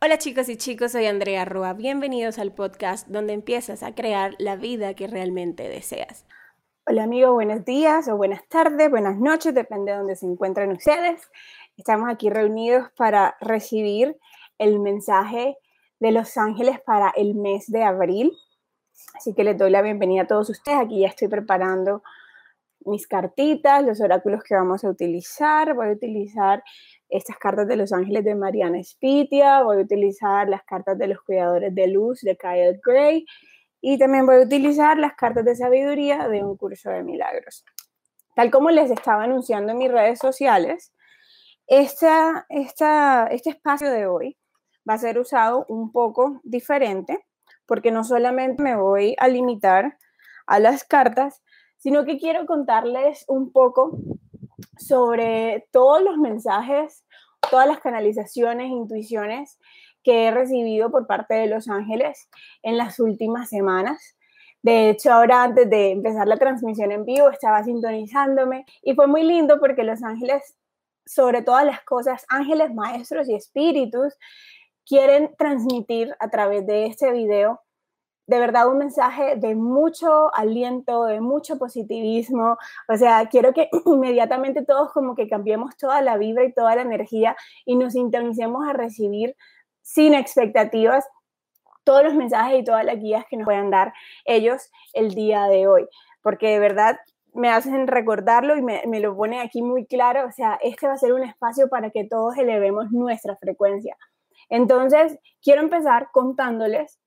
Hola chicos y chicos, soy Andrea Roa. Bienvenidos al podcast donde empiezas a crear la vida que realmente deseas. Hola amigos, buenos días o buenas tardes, buenas noches, depende de donde se encuentren ustedes. Estamos aquí reunidos para recibir el mensaje de Los Ángeles para el mes de abril. Así que les doy la bienvenida a todos ustedes. Aquí ya estoy preparando mis cartitas, los oráculos que vamos a utilizar. Voy a utilizar estas cartas de los ángeles de Mariana Spitia, voy a utilizar las cartas de los cuidadores de luz de Kyle Gray y también voy a utilizar las cartas de sabiduría de un curso de milagros. Tal como les estaba anunciando en mis redes sociales, esta, esta, este espacio de hoy va a ser usado un poco diferente porque no solamente me voy a limitar a las cartas, sino que quiero contarles un poco sobre todos los mensajes, todas las canalizaciones, intuiciones que he recibido por parte de los ángeles en las últimas semanas. De hecho, ahora antes de empezar la transmisión en vivo estaba sintonizándome y fue muy lindo porque los ángeles, sobre todas las cosas, ángeles, maestros y espíritus, quieren transmitir a través de este video de verdad un mensaje de mucho aliento, de mucho positivismo. O sea, quiero que inmediatamente todos como que cambiemos toda la vibra y toda la energía y nos sintonicemos a recibir sin expectativas todos los mensajes y todas las guías que nos puedan dar ellos el día de hoy. Porque de verdad me hacen recordarlo y me, me lo pone aquí muy claro. O sea, este va a ser un espacio para que todos elevemos nuestra frecuencia. Entonces, quiero empezar contándoles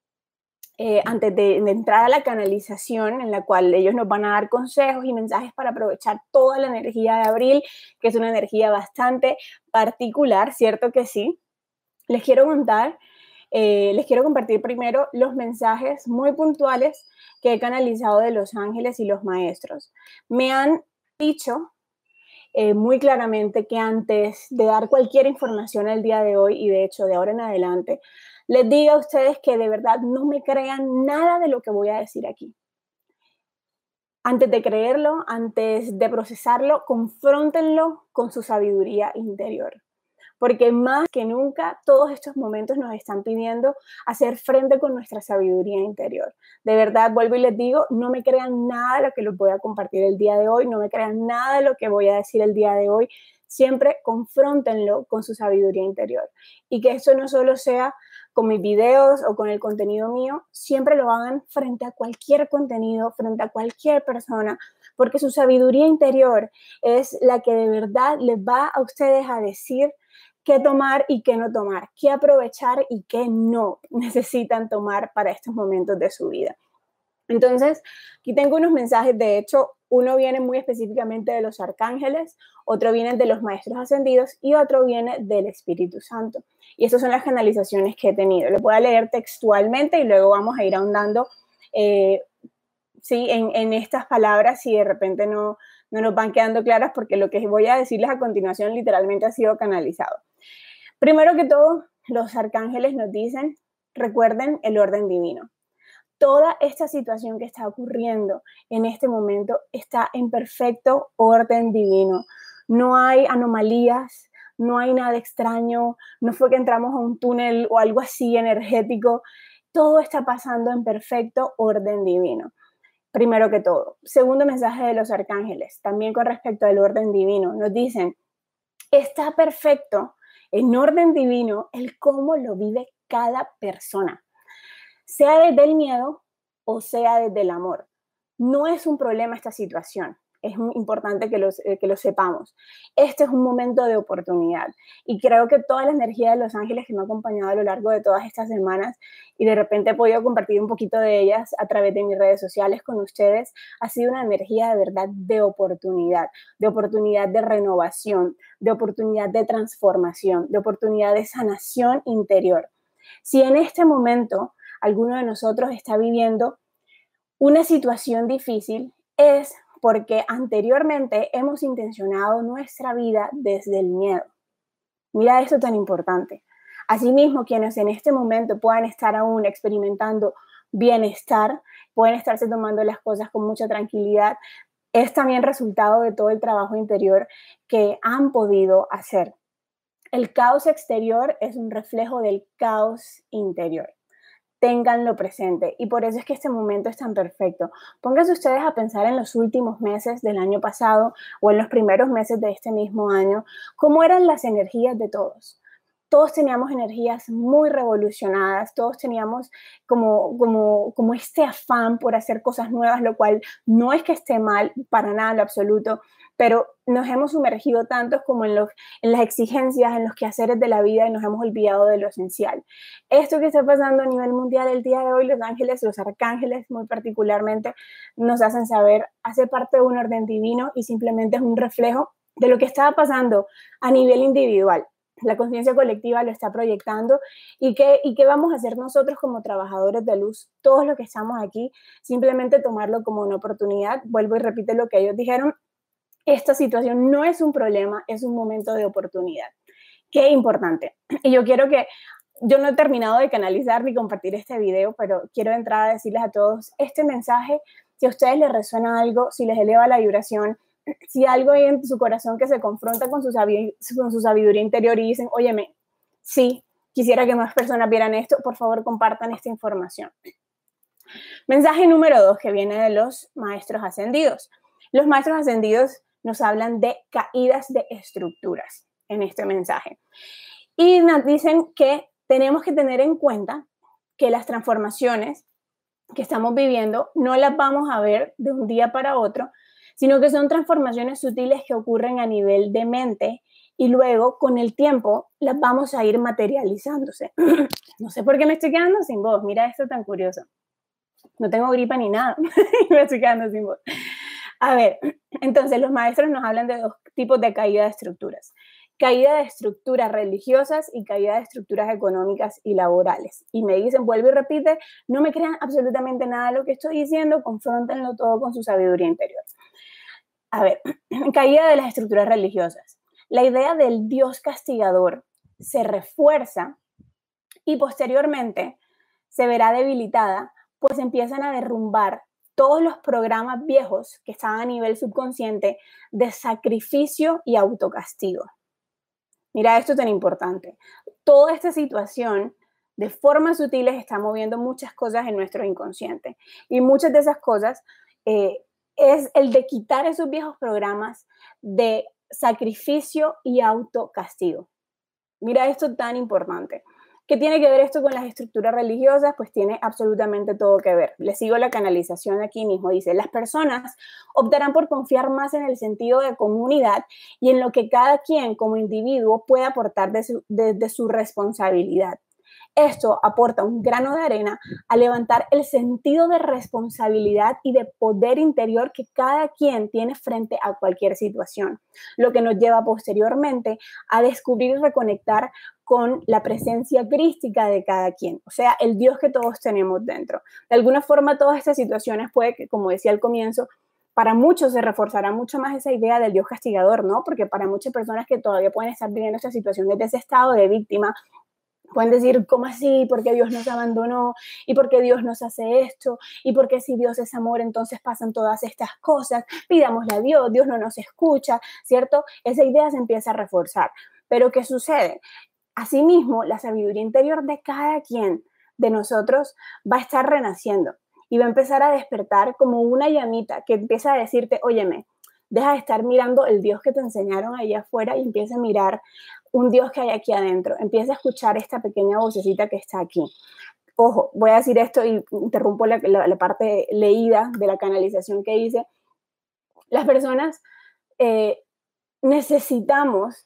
eh, antes de, entrar a la canalización en la cual ellos nos van a dar consejos y mensajes para aprovechar toda la energía de abril, que es una energía bastante particular, ¿cierto que sí? Les quiero contar, eh, les quiero compartir primero los mensajes muy puntuales que he canalizado de los ángeles y los maestros. Me han dicho eh, muy claramente que antes de dar cualquier información el día de hoy y de hecho de ahora en adelante, les digo a ustedes que de verdad no me crean nada de lo que voy a decir aquí. Antes de creerlo, antes de procesarlo, confróntenlo con su sabiduría interior. Porque más que nunca todos estos momentos nos están pidiendo hacer frente con nuestra sabiduría interior. De verdad, vuelvo y les digo, no me crean nada de lo que les voy a compartir el día de hoy, no me crean nada de lo que voy a decir el día de hoy. Siempre confróntenlo con su sabiduría interior. Y que eso no solo sea con mis videos o con el contenido mío, siempre lo hagan frente a cualquier contenido, frente a cualquier persona, porque su sabiduría interior es la que de verdad les va a ustedes a decir qué tomar y qué no tomar, qué aprovechar y qué no necesitan tomar para estos momentos de su vida. Entonces, aquí tengo unos mensajes, de hecho, uno viene muy específicamente de los arcángeles, otro viene de los maestros ascendidos y otro viene del Espíritu Santo. Y esas son las canalizaciones que he tenido. Lo voy a leer textualmente y luego vamos a ir ahondando eh, ¿sí? en, estas palabras si de repente no, no nos van quedando claras porque lo que voy a decirles a continuación literalmente ha sido canalizado. Primero que todo, los arcángeles nos dicen, recuerden el orden divino toda esta situación que está ocurriendo en este momento está en perfecto orden divino. No hay anomalías, no hay nada extraño, no fue que entramos a un túnel o algo así energético. Todo está pasando en perfecto orden divino. Primero que todo. Segundo mensaje de los arcángeles, también con respecto al orden divino. Nos dicen, está perfecto en orden divino el cómo lo vive cada persona sea desde el miedo o sea desde el amor. No es un problema esta situación. Es importante que, eh, que lo sepamos. Este es un momento de oportunidad y creo que toda la energía de los ángeles que me ha acompañado a lo largo de todas estas semanas y de repente he podido compartir un poquito de ellas a través de mis redes sociales con ustedes, ha sido una energía de verdad de oportunidad, de oportunidad de renovación, de oportunidad de transformación, de oportunidad de sanación interior. Si en este momento alguno de nosotros está viviendo una situación difícil, es porque anteriormente hemos intencionado nuestra vida desde el miedo. Mira esto tan importante. Asimismo, quienes en este momento puedan estar aún experimentando bienestar, pueden estarse tomando las cosas con mucha tranquilidad, es también resultado de todo el trabajo interior que han podido hacer. El caos exterior es un reflejo del caos interior. Ténganlo presente y por eso es que este momento es tan perfecto. Pónganse ustedes a pensar en los últimos meses del año pasado o en los primeros meses de este mismo año, cómo eran las energías de todos todos teníamos energías muy revolucionadas, todos teníamos como, este afán por hacer cosas nuevas, lo cual no es que esté mal para nada lo absoluto, pero nos hemos sumergido tanto como en, en las exigencias, en los quehaceres de la vida y nos hemos olvidado de lo esencial. Esto que está pasando a nivel mundial el día de hoy, los ángeles, los arcángeles muy particularmente, nos hacen saber, hace parte de un orden divino y simplemente es un reflejo de lo que estaba pasando a nivel individual la conciencia colectiva lo está proyectando y qué, y qué vamos a hacer nosotros como trabajadores de luz, todos los que estamos aquí, simplemente tomarlo como una oportunidad. Vuelvo y repito lo que ellos dijeron, esta situación no es un problema, es un momento de oportunidad. Qué importante. Y yo quiero que, yo no he terminado de canalizar ni compartir este video, pero quiero entrar a decirles a todos este mensaje, si a ustedes les resuena algo, si les eleva la vibración, si algo hay en su corazón que se confronta con su, con su sabiduría interior y dicen, óyeme, sí, quisiera que más personas vieran esto, por favor compartan esta información. Mensaje número dos que viene de los maestros ascendidos. Los maestros ascendidos nos hablan de caídas de estructuras en este mensaje. Y nos dicen que tenemos que tener en cuenta que las transformaciones que estamos viviendo no las vamos a ver de un día para otro, sino que son transformaciones sutiles que ocurren a nivel de mente y luego con el tiempo las vamos a ir materializándose. no sé por qué me estoy quedando sin voz, mira esto tan curioso. No tengo gripa ni nada, me estoy quedando sin voz. A ver, entonces los maestros nos hablan de dos tipos de caída de estructuras. Caída de estructuras religiosas y caída de estructuras económicas y laborales. Y me dicen, vuelve y repite, no me crean absolutamente nada de lo que estoy diciendo, confrontenlo todo con su sabiduría interior. A ver, caída de las estructuras religiosas. La idea del Dios castigador se refuerza y posteriormente se verá debilitada, pues empiezan a derrumbar todos los programas viejos que estaban a nivel subconsciente de sacrificio y autocastigo. Mira esto tan importante. Toda esta situación de formas sutiles está moviendo muchas cosas en nuestro inconsciente y muchas de esas cosas eh, es el de quitar esos viejos programas de sacrificio y autocastigo. Mira esto tan importante. ¿Qué tiene que ver esto con las estructuras religiosas? Pues tiene absolutamente todo que ver. Les sigo la canalización aquí mismo. Dice, las personas optarán por confiar más en el sentido de comunidad y en lo que cada quien como individuo puede aportar de su responsabilidad. Esto aporta un grano de arena a levantar el sentido de responsabilidad y de poder interior que cada quien tiene frente a cualquier situación, lo que nos lleva posteriormente a descubrir y reconectar con la presencia crística de cada quien, o sea, el Dios que todos tenemos dentro. De alguna forma, todas estas situaciones puede que, como decía al comienzo, para muchos se reforzará mucho más esa idea del Dios castigador, ¿no? Porque para muchas personas que todavía pueden estar viviendo esta situación desde ese estado de víctima Pueden decir, ¿cómo así? ¿Por qué Dios nos abandonó? ¿Y por qué Dios nos hace esto? ¿Y por qué si Dios es amor, entonces pasan todas estas cosas? Pidámosle a Dios, Dios no nos escucha, ¿cierto? Esa idea se empieza a reforzar. Pero ¿qué sucede? Asimismo, la sabiduría interior de cada quien de nosotros va a estar renaciendo y va a empezar a despertar como una llamita que empieza a decirte, óyeme, deja de estar mirando el Dios que te enseñaron allá afuera y empieza a mirar un Dios que hay aquí adentro. Empieza a escuchar esta pequeña vocecita que está aquí. Ojo, voy a decir esto y interrumpo la, parte leída de la canalización que hice. Las personas eh, necesitamos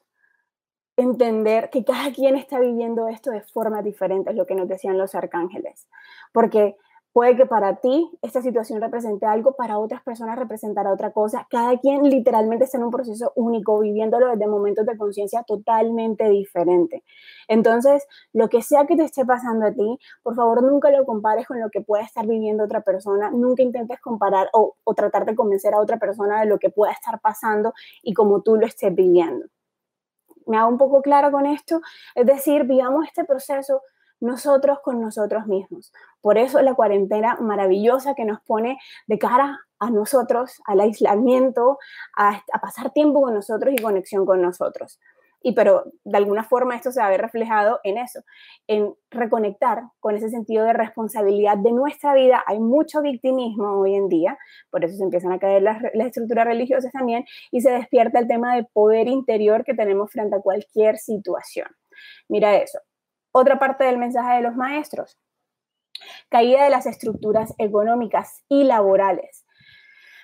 entender que cada quien está viviendo esto de forma diferente, es lo que nos decían los arcángeles. Porque Puede que para ti esta situación represente algo, para otras personas representará otra cosa. Cada quien literalmente está en un proceso único, viviéndolo desde momentos de conciencia totalmente diferente. Entonces, lo que sea que te esté pasando a ti, por favor nunca lo compares con lo que pueda estar viviendo otra persona. Nunca intentes comparar o, o tratar de convencer a otra persona de lo que pueda estar pasando y como tú lo estés viviendo. ¿Me hago un poco claro con esto? Es decir, vivamos este proceso nosotros con nosotros mismos. Por eso la cuarentena maravillosa que nos pone de cara a nosotros, al aislamiento, a, pasar tiempo con nosotros y conexión con nosotros. y pero de alguna forma esto se va a ver reflejado en eso, en reconectar con ese sentido de responsabilidad de nuestra vida. Hay mucho victimismo hoy en día, por eso se empiezan a caer las, las estructuras religiosas también y se despierta el tema de poder interior que tenemos frente a cualquier situación. Mira eso. Otra parte del mensaje de los maestros. Caída de las estructuras económicas y laborales.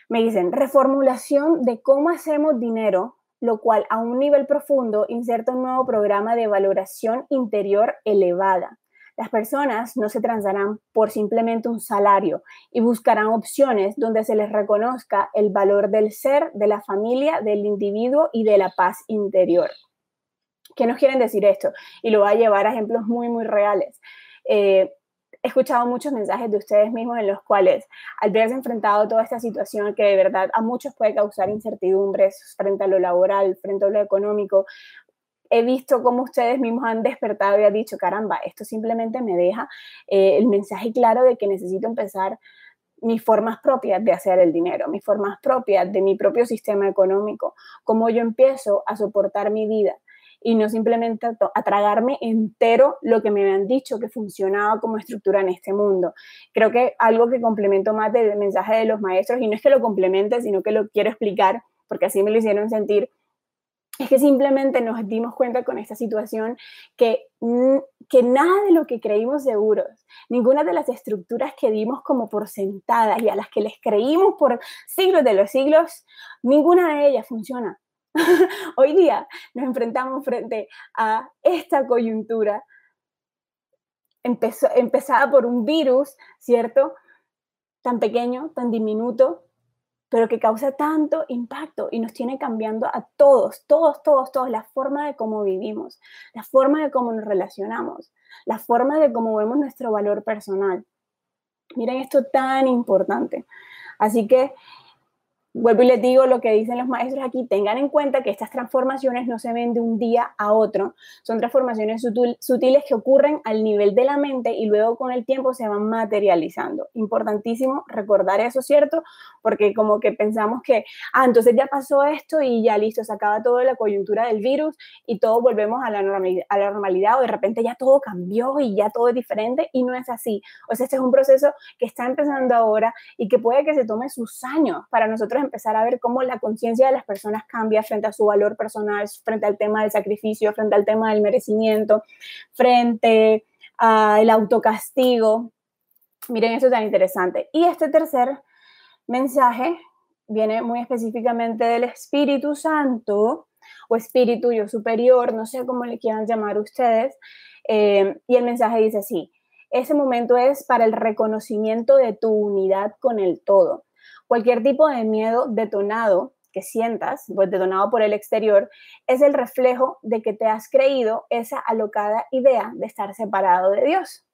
Me dicen, reformulación de cómo hacemos dinero lo cual a un nivel profundo inserta un nuevo programa de valoración interior elevada. Las personas no se transarán por simplemente un salario y buscarán opciones donde se les reconozca el valor del ser, de la familia, del individuo y de la paz interior. ¿Qué nos quieren decir esto? Y lo va a llevar a ejemplos muy, muy reales. Eh, he escuchado muchos mensajes de ustedes mismos en los cuales, al verse enfrentado a toda esta situación que de verdad a muchos puede causar incertidumbres frente a lo laboral, frente a lo económico, he visto cómo ustedes mismos han despertado y han dicho, caramba, esto simplemente me deja eh, el mensaje claro de que necesito empezar mis formas propias de hacer el dinero, mis formas propias de mi propio sistema económico, cómo yo empiezo a soportar mi vida y no simplemente a, tragarme entero lo que me han dicho que funcionaba como estructura en este mundo. Creo que algo que complemento más del mensaje de los maestros, y no es que lo complemente, sino que lo quiero explicar, porque así me lo hicieron sentir, es que simplemente nos dimos cuenta con esta situación que, que nada de lo que creímos seguros, ninguna de las estructuras que dimos como por sentadas y a las que les creímos por siglos de los siglos, ninguna de ellas funciona. Hoy día nos enfrentamos frente a esta coyuntura empezó, empezada por un virus, ¿cierto? Tan pequeño, tan diminuto, pero que causa tanto impacto y nos tiene cambiando a todos, todos, todos, todos, la forma de cómo vivimos, la forma de cómo nos relacionamos, la forma de cómo vemos nuestro valor personal. Miren esto tan importante. Así que vuelvo y les digo lo que dicen los maestros aquí, tengan en cuenta que estas transformaciones no se ven de un día a otro, son transformaciones sutiles que ocurren al nivel de la mente y luego con el tiempo se van materializando. Importantísimo recordar eso, ¿cierto? Porque como que pensamos que, ah, entonces ya pasó esto y ya listo, se acaba toda la coyuntura del virus y todos volvemos a la, normalidad, a la normalidad o de repente ya todo cambió y ya todo es diferente y no es así. O sea, este es un proceso que está empezando ahora y que puede que se tome sus años para nosotros empezar a ver cómo la conciencia de las personas cambia frente a su valor personal, frente al tema del sacrificio, frente al tema del merecimiento, frente al autocastigo. Miren, esto es tan interesante. Y este tercer mensaje viene muy específicamente del Espíritu Santo o Espíritu yo superior, no sé cómo le quieran llamar ustedes. Eh, y el mensaje dice así, ese momento es para el reconocimiento de tu unidad con el todo. Cualquier tipo de miedo detonado que sientas, pues detonado por el exterior, es el reflejo de que te has creído esa alocada idea de estar separado de Dios.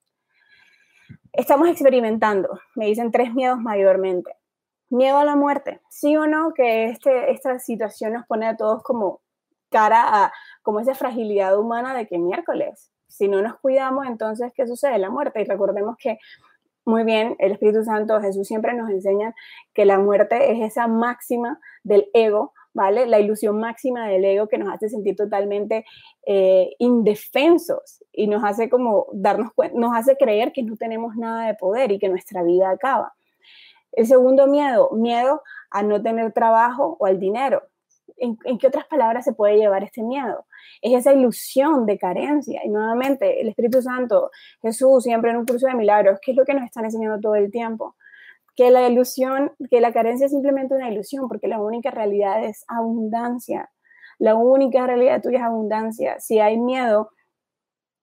Estamos experimentando, me dicen tres miedos mayormente. Miedo a la muerte, sí o no, que este, esta situación nos pone a todos como cara a como esa fragilidad humana de que miércoles, si no nos cuidamos, entonces, ¿qué sucede? La muerte. Y recordemos que muy bien, el Espíritu Santo, Jesús siempre nos enseña que la muerte es esa máxima del ego, ¿vale? La ilusión máxima del ego que nos hace sentir totalmente eh, indefensos y nos hace como darnos nos hace creer que no tenemos nada de poder y que nuestra vida acaba. El segundo miedo, miedo a no tener trabajo o al dinero. ¿En, qué otras palabras se puede llevar este miedo? Es esa ilusión de carencia. Y nuevamente, el Espíritu Santo, Jesús, siempre en un curso de milagros, ¿qué es lo que nos están enseñando todo el tiempo? Que la ilusión, que la carencia es simplemente una ilusión, porque la única realidad es abundancia. La única realidad tuya es abundancia. Si hay miedo,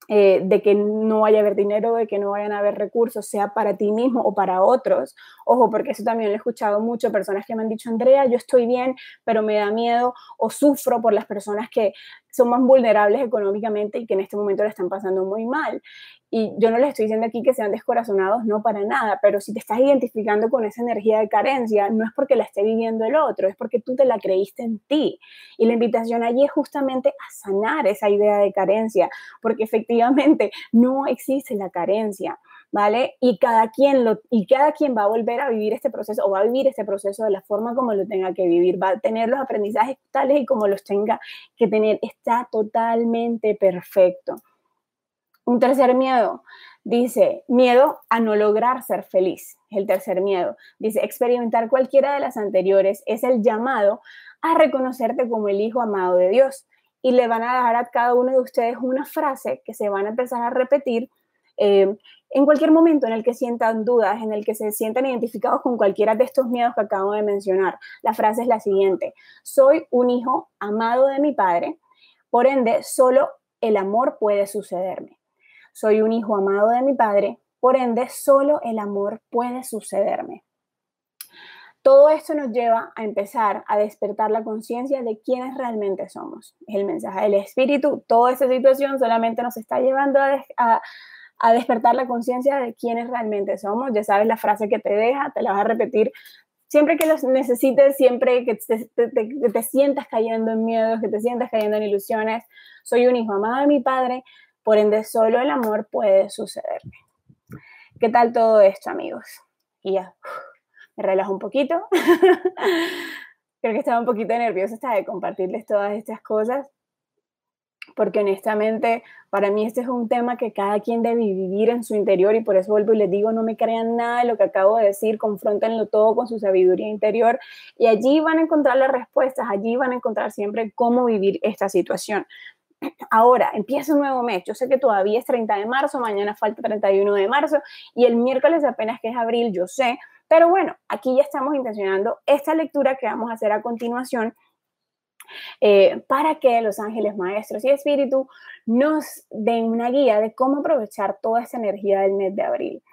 eh, de que no vaya a haber dinero, de que no vayan a haber recursos, sea para ti mismo o para otros. Ojo, porque eso también lo he escuchado mucho, personas que me han dicho, Andrea, yo estoy bien, pero me da miedo o sufro por las personas que son más vulnerables económicamente y que en este momento le están pasando muy mal. Y yo no les estoy diciendo aquí que sean descorazonados, no para nada, pero si te estás identificando con esa energía de carencia, no es porque la esté viviendo el otro, es porque tú te la creíste en ti. Y la invitación allí es justamente a sanar esa idea de carencia, porque efectivamente no existe la carencia. ¿Vale? Y cada, quien y cada quien va a volver a vivir este proceso o va a vivir este proceso de la forma como lo tenga que vivir, va a tener los aprendizajes tales y como los tenga que tener. Está totalmente perfecto. Un tercer miedo, dice, miedo a no lograr ser feliz. El tercer miedo, dice, experimentar cualquiera de las anteriores es el llamado a reconocerte como el hijo amado de Dios. Y le van a dar a cada uno de ustedes una frase que se van a empezar a repetir eh, en cualquier momento en el que sientan dudas, en el que se sientan identificados con cualquiera de estos miedos que acabo de mencionar, la frase es la siguiente, soy un hijo amado de mi padre, por ende, solo el amor puede sucederme. Soy un hijo amado de mi padre, por ende, solo el amor puede sucederme. Todo esto nos lleva a empezar a despertar la conciencia de quiénes realmente somos. Es el mensaje del espíritu. Toda esta situación solamente nos está llevando a, a despertar la conciencia de quiénes realmente somos. Ya sabes la frase que te deja, te la vas a repetir siempre que los necesites, siempre que te, sientas cayendo en miedos, que te sientas cayendo en ilusiones. Soy un hijo amado de mi padre, por ende solo el amor puede sucederme. ¿Qué tal todo esto, amigos? Y ya, me relajo un poquito. Creo que estaba un poquito nerviosa hasta de compartirles todas estas cosas, porque honestamente para mí este es un tema que cada quien debe vivir en su interior y por eso vuelvo y les digo, no me crean nada de lo que acabo de decir, confrontenlo todo con su sabiduría interior y allí van a encontrar las respuestas, allí van a encontrar siempre cómo vivir esta situación. Ahora, empieza un nuevo mes. Yo sé que todavía es 30 de marzo, mañana falta 31 de marzo y el miércoles apenas que es abril, yo sé. Pero bueno, aquí ya estamos intencionando esta lectura que vamos a hacer a continuación eh, para que los ángeles maestros y espíritu nos den una guía de cómo aprovechar toda esta energía del mes de abril.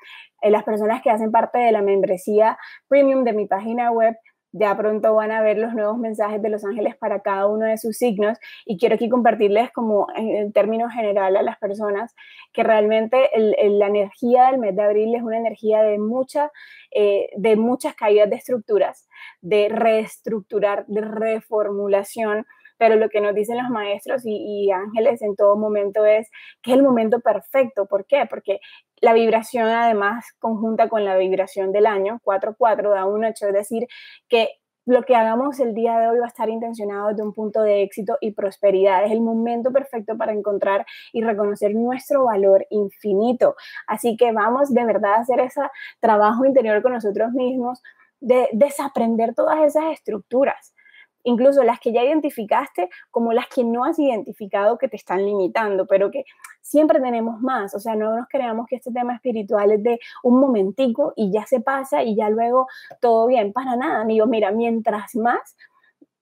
Eh, las personas que hacen parte de la membresía premium de mi página web ya pronto van a ver los nuevos mensajes de los ángeles para cada uno de sus signos. Y quiero aquí compartirles como en, términos generales a las personas que realmente la energía del mes de abril es una energía de, mucha, eh, de muchas caídas de estructuras, de reestructurar, de reformulación, pero lo que nos dicen los maestros y, ángeles en todo momento es que es el momento perfecto. ¿Por qué? Porque la vibración además conjunta con la vibración del año, 4-4 da un 8, es decir, que lo que hagamos el día de hoy va a estar intencionado desde un punto de éxito y prosperidad. Es el momento perfecto para encontrar y reconocer nuestro valor infinito. Así que vamos de verdad a hacer ese trabajo interior con nosotros mismos, de desaprender todas esas estructuras incluso las que ya identificaste como las que no has identificado que te están limitando, pero que siempre tenemos más, o sea, no nos creamos que este tema espiritual es de un momentico y ya se pasa y ya luego todo bien, para nada, amigo, mira, mientras más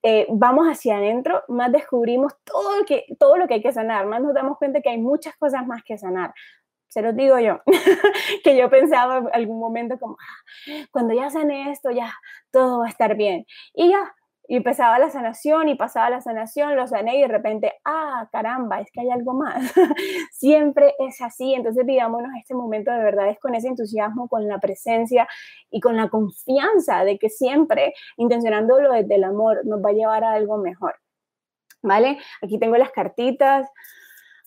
eh, vamos hacia adentro, más descubrimos todo lo, que, todo lo que hay que sanar, más nos damos cuenta que hay muchas cosas más que sanar. Se los digo yo, que yo pensaba en algún momento como, ah, cuando ya sane esto, ya todo va a estar bien. Y ya, y empezaba la sanación y pasaba la sanación, lo sané y de repente, ah, caramba, es que hay algo más. Siempre es así, entonces vivámonos este momento de verdad es con ese entusiasmo, con la presencia y con la confianza de que siempre intencionándolo desde el amor nos va a llevar a algo mejor. ¿Vale? Aquí tengo las cartitas,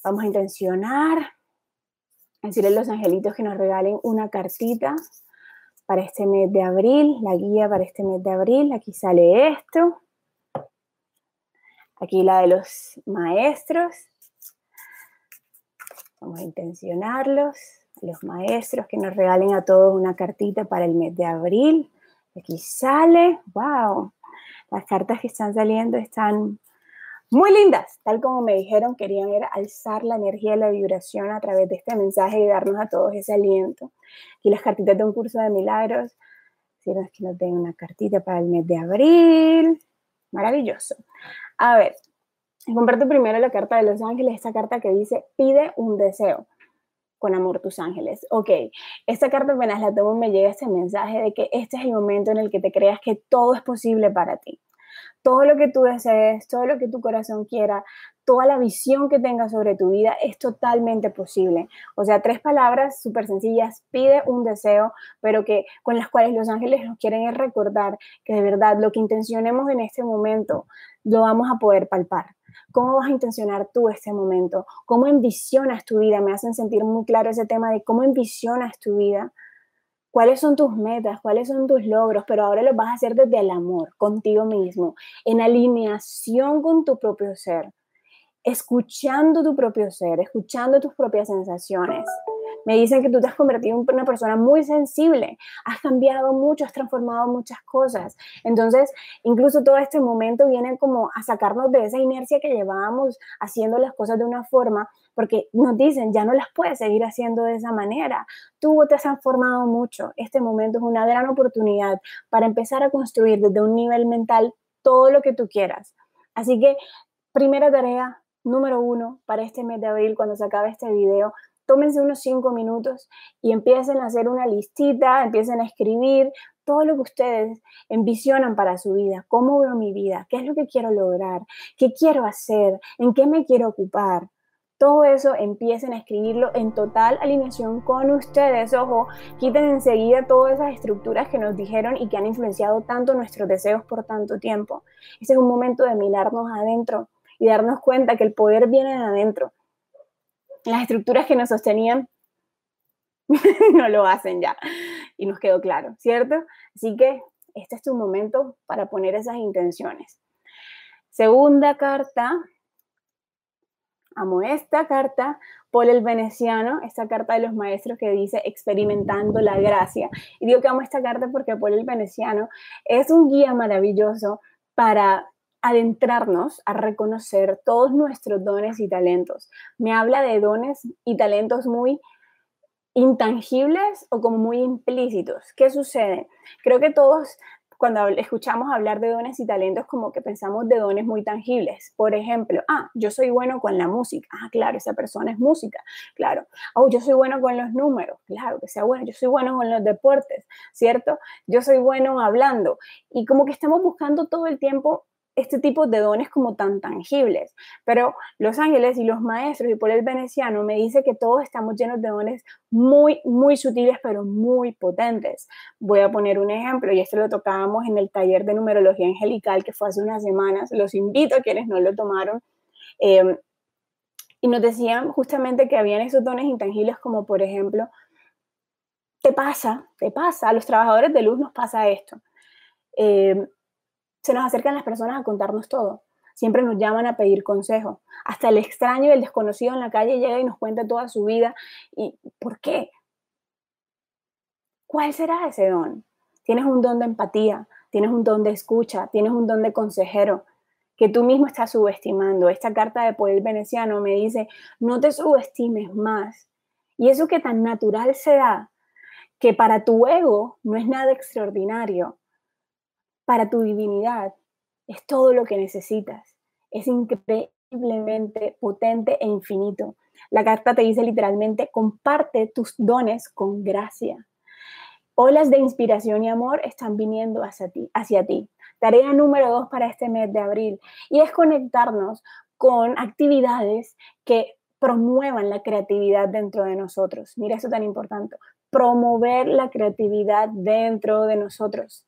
vamos a intencionar, decirle a los angelitos que nos regalen una cartita para este mes de abril, la guía para este mes de abril. Aquí sale esto. Aquí la de los maestros. Vamos a intencionarlos. Los maestros que nos regalen a todos una cartita para el mes de abril. Aquí sale. ¡Wow! Las cartas que están saliendo están muy lindas, tal como me dijeron, querían era alzar la energía y la vibración a través de este mensaje y darnos a todos ese aliento. Y las cartitas de un curso de milagros, es que nos den una cartita para el mes de abril, maravilloso. A ver, comparto primero la carta de los ángeles, esta carta que dice, pide un deseo con amor tus ángeles. Ok, esta carta apenas la tomo me llega este mensaje de que este es el momento en el que te creas que todo es posible para ti todo lo que tú desees, todo lo que tu corazón quiera, toda la visión que tengas sobre tu vida es totalmente posible. O sea, tres palabras súper sencillas, pide un deseo, pero que con las cuales los ángeles nos quieren recordar que de verdad lo que intencionemos en este momento lo vamos a poder palpar. ¿Cómo vas a intencionar tú este momento? ¿Cómo envisionas tu vida? Me hacen sentir muy claro ese tema de cómo envisionas tu vida cuáles son tus metas, cuáles son tus logros, pero ahora lo vas a hacer desde el amor, contigo mismo, en alineación con tu propio ser, escuchando tu propio ser, escuchando tus propias sensaciones. Me dicen que tú te has convertido en una persona muy sensible, has cambiado mucho, has transformado muchas cosas. Entonces, incluso todo este momento viene como a sacarnos de esa inercia que llevábamos haciendo las cosas de una forma porque nos dicen, ya no las puedes seguir haciendo de esa manera. Tú te has transformado mucho. Este momento es una gran oportunidad para empezar a construir desde un nivel mental todo lo que tú quieras. Así que, primera tarea, número uno, para este mes de abril, cuando se acabe este video, tómense unos cinco minutos y empiecen a hacer una listita, empiecen a escribir todo lo que ustedes envisionan para su vida, cómo veo mi vida, qué es lo que quiero lograr, qué quiero hacer, en qué me quiero ocupar todo eso empiecen a escribirlo en total alineación con ustedes. Ojo, quiten enseguida todas esas estructuras que nos dijeron y que han influenciado tanto nuestros deseos por tanto tiempo. Este es un momento de mirarnos adentro y darnos cuenta que el poder viene de adentro. Las estructuras que nos sostenían no lo hacen ya. Y nos quedó claro, ¿cierto? Así que este es tu momento para poner esas intenciones. Segunda carta, amo esta carta, Paul el Veneciano, esta carta de los maestros que dice experimentando la gracia. Y digo que amo esta carta porque Paul el Veneciano es un guía maravilloso para adentrarnos a reconocer todos nuestros dones y talentos. Me habla de dones y talentos muy intangibles o como muy implícitos. ¿Qué sucede? Creo que todos cuando escuchamos hablar de dones y talentos, como que pensamos de dones muy tangibles. Por ejemplo, ah, yo soy bueno con la música. Ah, claro, esa persona es música. Claro. Oh, yo soy bueno con los números. Claro, que sea bueno. Yo soy bueno con los deportes, ¿cierto? Yo soy bueno hablando. Y como que estamos buscando todo el tiempo este tipo de dones como tan tangibles. Pero los ángeles y los maestros y por el veneciano me dice que todos estamos llenos de dones muy, muy sutiles, pero muy potentes. Voy a poner un ejemplo, y esto lo tocábamos en el taller de numerología angelical que fue hace unas semanas. Los invito a quienes no lo tomaron. Em, y nos decían justamente que habían esos dones intangibles como por ejemplo, te pasa, te pasa, a los trabajadores de luz nos pasa esto. Eh, se nos acercan las personas a contarnos todo. Siempre nos llaman a pedir consejo. Hasta el extraño y el desconocido en la calle llega y nos cuenta toda su vida. ¿Y por qué? ¿Cuál será ese don? Tienes un don de empatía, tienes un don de escucha, tienes un don de consejero que tú mismo estás subestimando. Esta carta de Poder Veneciano me dice, no te subestimes más. Y eso que tan natural se da, que para tu ego no es nada extraordinario, para tu divinidad es todo lo que necesitas. Es increíblemente potente e infinito. La carta te dice literalmente, comparte tus dones con gracia. Olas de inspiración y amor están viniendo hacia ti. Hacia ti. Tarea número dos para este mes de abril y es conectarnos con actividades que promuevan la creatividad dentro de nosotros. Mira eso tan importante, promover la creatividad dentro de nosotros.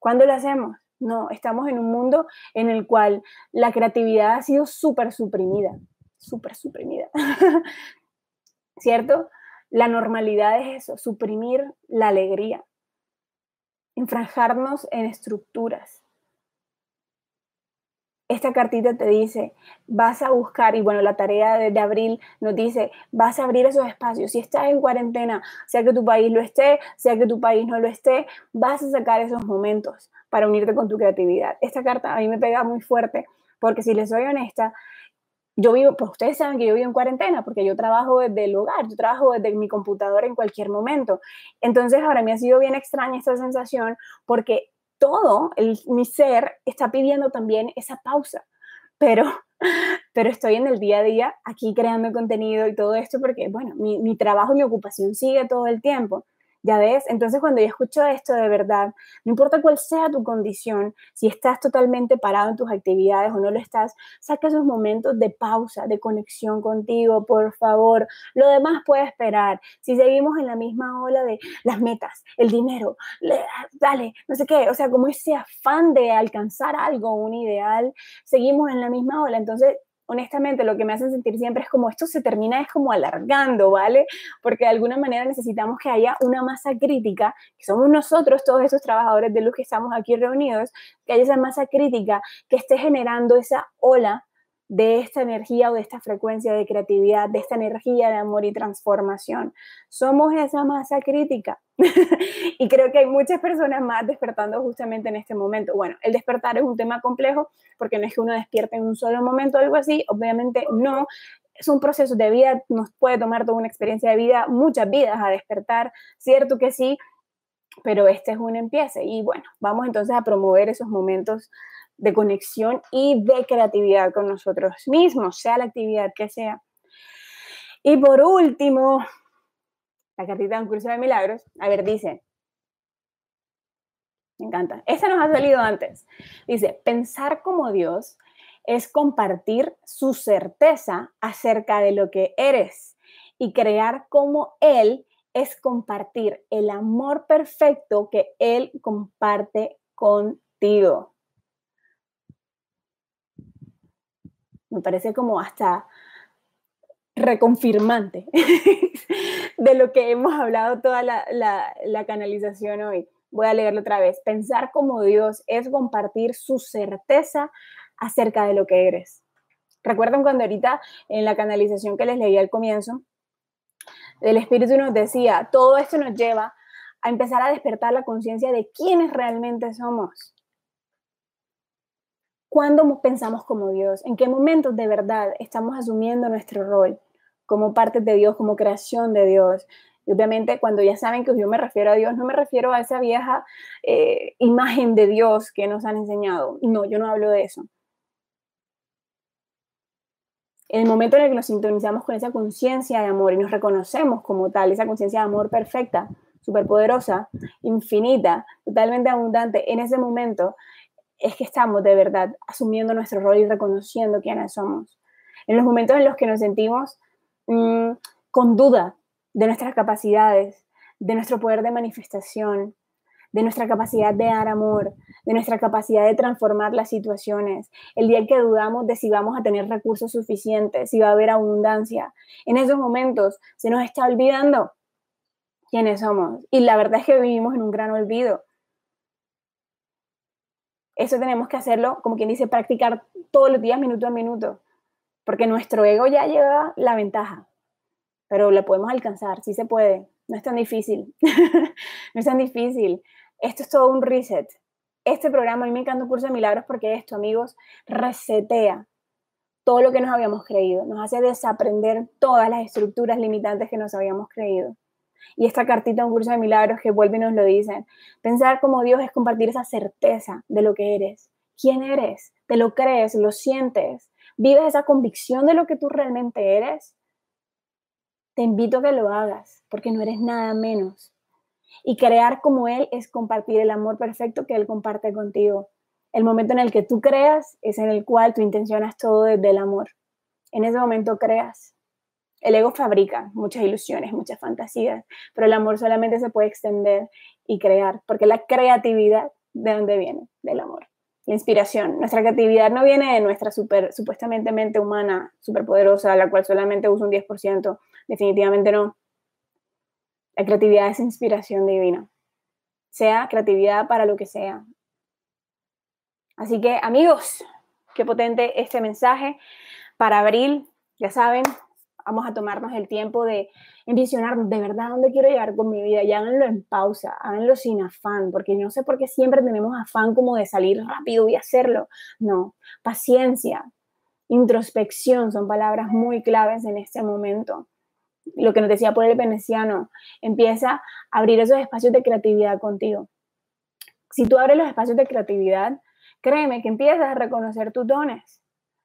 ¿Cuándo lo hacemos? No, estamos en un mundo en el cual la creatividad ha sido súper suprimida, súper suprimida. ¿Cierto? La normalidad es eso, suprimir la alegría, enfranjarnos en estructuras, esta cartita te dice, vas a buscar, y bueno, la tarea de, abril nos dice, vas a abrir esos espacios. Si estás en cuarentena, sea que tu país lo esté, sea que tu país no lo esté, vas a sacar esos momentos para unirte con tu creatividad. Esta carta a mí me pega muy fuerte, porque si les soy honesta, yo vivo, pues ustedes saben que yo vivo en cuarentena, porque yo trabajo desde el hogar, yo trabajo desde mi computadora en cualquier momento. Entonces ahora me ha sido bien extraña esta sensación, porque todo el, mi ser está pidiendo también esa pausa, pero, pero estoy en el día a día aquí creando contenido y todo esto porque, bueno, mi, trabajo, mi ocupación sigue todo el tiempo. Ya ves, entonces cuando yo escucho esto de verdad, no importa cuál sea tu condición, si estás totalmente parado en tus actividades o no lo estás, saca esos momentos de pausa, de conexión contigo, por favor. Lo demás puede esperar. Si seguimos en la misma ola de las metas, el dinero, dale, no sé qué, o sea, como ese afán de alcanzar algo, un ideal, seguimos en la misma ola. Entonces, honestamente lo que me hacen sentir siempre es como esto se termina es como alargando, ¿vale? Porque de alguna manera necesitamos que haya una masa crítica, que somos nosotros, todos esos trabajadores de luz que estamos aquí reunidos, que haya esa masa crítica que esté generando esa ola de esta energía o de esta frecuencia de creatividad, de esta energía de amor y transformación. Somos esa masa crítica. y creo que hay muchas personas más despertando justamente en este momento. Bueno, el despertar es un tema complejo porque no es que uno despierte en un solo momento o algo así, obviamente no. Es un proceso de vida, nos puede tomar toda una experiencia de vida, muchas vidas a despertar, cierto que sí, pero este es un empiece. Y bueno, vamos entonces a promover esos momentos de conexión y de creatividad con nosotros mismos, sea la actividad que sea. Y por último, la cartita de un curso de milagros, a ver, dice, me encanta, esta nos ha salido antes, dice, pensar como Dios es compartir su certeza acerca de lo que eres y crear como Él es compartir el amor perfecto que Él comparte contigo. Me parece como hasta reconfirmante de lo que hemos hablado toda la, canalización hoy. Voy a leerlo otra vez. Pensar como Dios es compartir su certeza acerca de lo que eres. ¿Recuerdan cuando ahorita en la canalización que les leí al comienzo, el Espíritu nos decía, todo esto nos lleva a empezar a despertar la conciencia de quiénes realmente somos. ¿Cuándo pensamos como Dios? ¿En qué momentos de verdad estamos asumiendo nuestro rol como parte de Dios, como creación de Dios? Y obviamente cuando ya saben que yo me refiero a Dios, no me refiero a esa vieja eh, imagen de Dios que nos han enseñado. No, yo no hablo de eso. El momento en el que nos sintonizamos con esa conciencia de amor y nos reconocemos como tal, esa conciencia de amor perfecta, superpoderosa, infinita, totalmente abundante, en ese momento es que estamos de verdad asumiendo nuestro rol y reconociendo quiénes somos. En los momentos en los que nos sentimos mm, con duda de nuestras capacidades, de nuestro poder de manifestación, de nuestra capacidad de dar amor, de nuestra capacidad de transformar las situaciones, el día en que dudamos de si vamos a tener recursos suficientes, si va a haber abundancia, en esos momentos se nos está olvidando quiénes somos. Y la verdad es que vivimos en un gran olvido eso tenemos que hacerlo, como quien dice, practicar todos los días, minuto a minuto, porque nuestro ego ya lleva la ventaja, pero lo podemos alcanzar, sí se puede, no es tan difícil, no es tan difícil. Esto es todo un reset. Este programa, a mí me encanta un curso de milagros porque esto, amigos, resetea todo lo que nos habíamos creído, nos hace desaprender todas las estructuras limitantes que nos habíamos creído. Y esta cartita, un curso de milagros que vuelve y nos lo dicen. Pensar como Dios es compartir esa certeza de lo que eres. ¿Quién eres? ¿Te lo crees? ¿Lo sientes? ¿Vives esa convicción de lo que tú realmente eres? Te invito a que lo hagas, porque no eres nada menos. Y crear como Él es compartir el amor perfecto que Él comparte contigo. El momento en el que tú creas es en el cual tú intencionas todo desde el amor. En ese momento creas. El ego fabrica muchas ilusiones, muchas fantasías, pero el amor solamente se puede extender y crear, porque la creatividad, ¿de dónde viene? Del amor. La inspiración. Nuestra creatividad no viene de nuestra super, supuestamente mente humana superpoderosa, la cual solamente usa un 10%. Definitivamente no. La creatividad es inspiración divina. Sea creatividad para lo que sea. Así que, amigos, qué potente este mensaje para abril. Ya saben, vamos a tomarnos el tiempo de envisionar de verdad dónde quiero llegar con mi vida y háganlo en pausa, háganlo sin afán, porque no sé por qué siempre tenemos afán como de salir rápido y hacerlo. No, paciencia, introspección son palabras muy claves en este momento. Lo que nos decía por el veneciano, empieza a abrir esos espacios de creatividad contigo. Si tú abres los espacios de creatividad, créeme que empiezas a reconocer tus dones,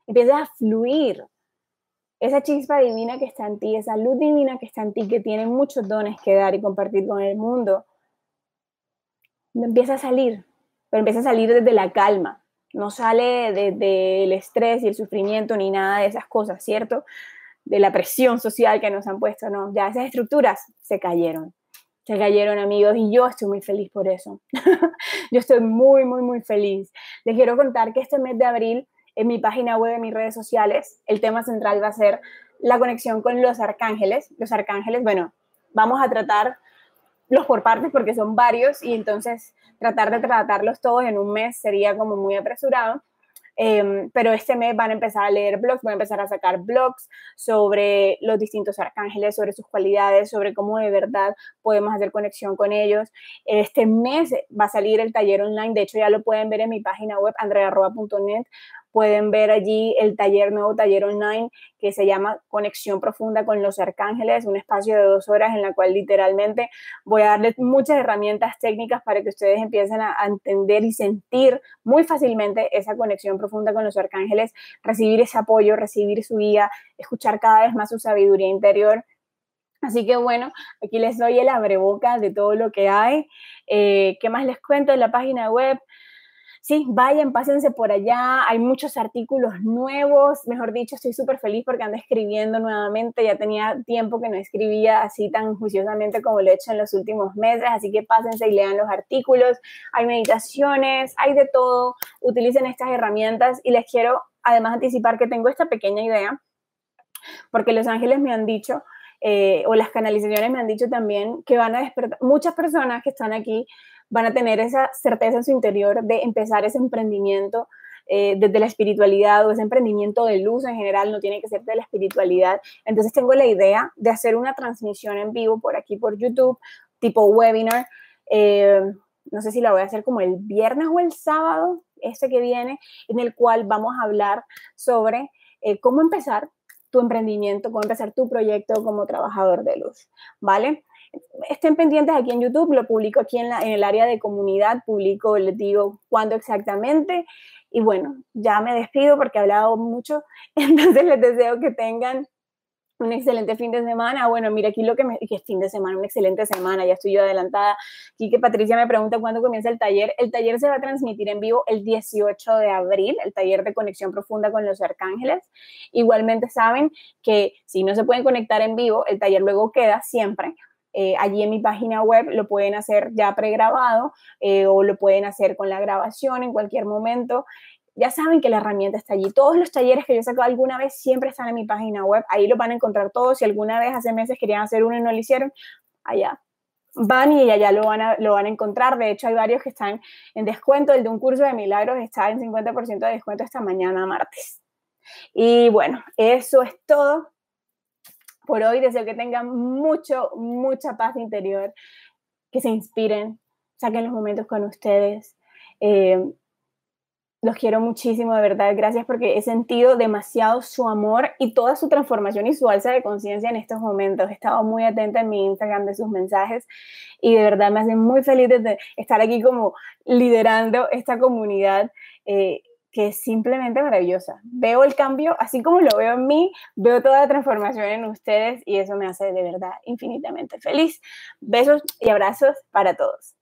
empiezas a fluir esa chispa divina que está en ti, esa luz divina que está en ti, que tiene muchos dones que dar y compartir con el mundo, empieza a salir, pero empieza a salir desde la calma, no sale desde el estrés y el sufrimiento ni nada de esas cosas, ¿cierto? De la presión social que nos han puesto, no, ya esas estructuras se cayeron, se cayeron amigos y yo estoy muy feliz por eso. yo estoy muy, muy, muy feliz. Les quiero contar que este mes de abril en mi página web, en mis redes sociales, el tema central va a ser la conexión con los arcángeles. Los arcángeles, bueno, vamos a tratar los por partes porque son varios y entonces tratar de tratarlos todos en un mes sería como muy apresurado. Em, pero este mes van a empezar a leer blogs, van a empezar a sacar blogs sobre los distintos arcángeles, sobre sus cualidades, sobre cómo de verdad podemos hacer conexión con ellos. Este mes va a salir el taller online, de hecho ya lo pueden ver en mi página web, andrearroba.net pueden ver allí el taller, nuevo taller online que se llama Conexión Profunda con los Arcángeles, un espacio de dos horas en la cual literalmente voy a darles muchas herramientas técnicas para que ustedes empiecen a, entender y sentir muy fácilmente esa conexión profunda con los arcángeles, recibir ese apoyo, recibir su guía, escuchar cada vez más su sabiduría interior. Así que bueno, aquí les doy el abreboca de todo lo que hay. Eh, ¿Qué más les cuento en la página web? Sí, vayan, pásense por allá, hay muchos artículos nuevos, mejor dicho, estoy súper feliz porque ando escribiendo nuevamente, ya tenía tiempo que no escribía así tan juiciosamente como lo he hecho en los últimos meses, así que pásense y lean los artículos, hay meditaciones, hay de todo, utilicen estas herramientas y les quiero además anticipar que tengo esta pequeña idea, porque los ángeles me han dicho, eh, o las canalizaciones me han dicho también que van a despertar, muchas personas que están aquí van a tener esa certeza en su interior de empezar ese emprendimiento eh, desde la espiritualidad o ese emprendimiento de luz en general, no tiene que ser de la espiritualidad. Entonces tengo la idea de hacer una transmisión en vivo por aquí, por YouTube, tipo webinar. Eh, no sé si la voy a hacer como el viernes o el sábado, este que viene, en el cual vamos a hablar sobre eh, cómo empezar tu emprendimiento, cómo empezar tu proyecto como trabajador de luz, ¿vale? Estén pendientes aquí en YouTube, lo publico aquí en, el área de comunidad, publico, les digo cuándo exactamente. Y bueno, ya me despido porque he hablado mucho, entonces les deseo que tengan un excelente fin de semana. Bueno, mira aquí lo que me... que es fin de semana, una excelente semana, ya estoy yo adelantada. Aquí que Patricia me pregunta cuándo comienza el taller. El taller se va a transmitir en vivo el 18 de abril, el taller de conexión profunda con los arcángeles. Igualmente saben que si no se pueden conectar en vivo, el taller luego queda siempre eh, allí en mi página web lo pueden hacer ya pregrabado eh, o lo pueden hacer con la grabación en cualquier momento. Ya saben que la herramienta está allí. Todos los talleres que yo he sacado alguna vez siempre están en mi página web. Ahí lo van a encontrar todos. Si alguna vez hace meses querían hacer uno y no lo hicieron, allá van y allá lo van, a, lo van a encontrar. De hecho, hay varios que están en descuento. El de un curso de milagros está en 50% de descuento esta mañana, martes. Y bueno, eso es todo por hoy. Deseo que tengan mucho, mucha paz interior, que se inspiren, saquen los momentos con ustedes. Eh, los quiero muchísimo, de verdad. Gracias porque he sentido demasiado su amor y toda su transformación y su alza de conciencia en estos momentos. He estado muy atenta en mi Instagram de sus mensajes y de verdad me hace muy feliz de estar aquí como liderando esta comunidad. Eh, que es simplemente maravillosa. Veo el cambio, así como lo veo en mí, veo toda la transformación en ustedes y eso me hace de verdad infinitamente feliz. Besos y abrazos para todos.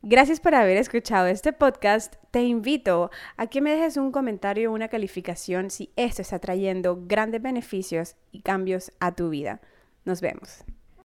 Gracias por haber escuchado este podcast. Te invito a que me dejes un comentario o una calificación si esto está trayendo grandes beneficios y cambios a tu vida. Nos vemos.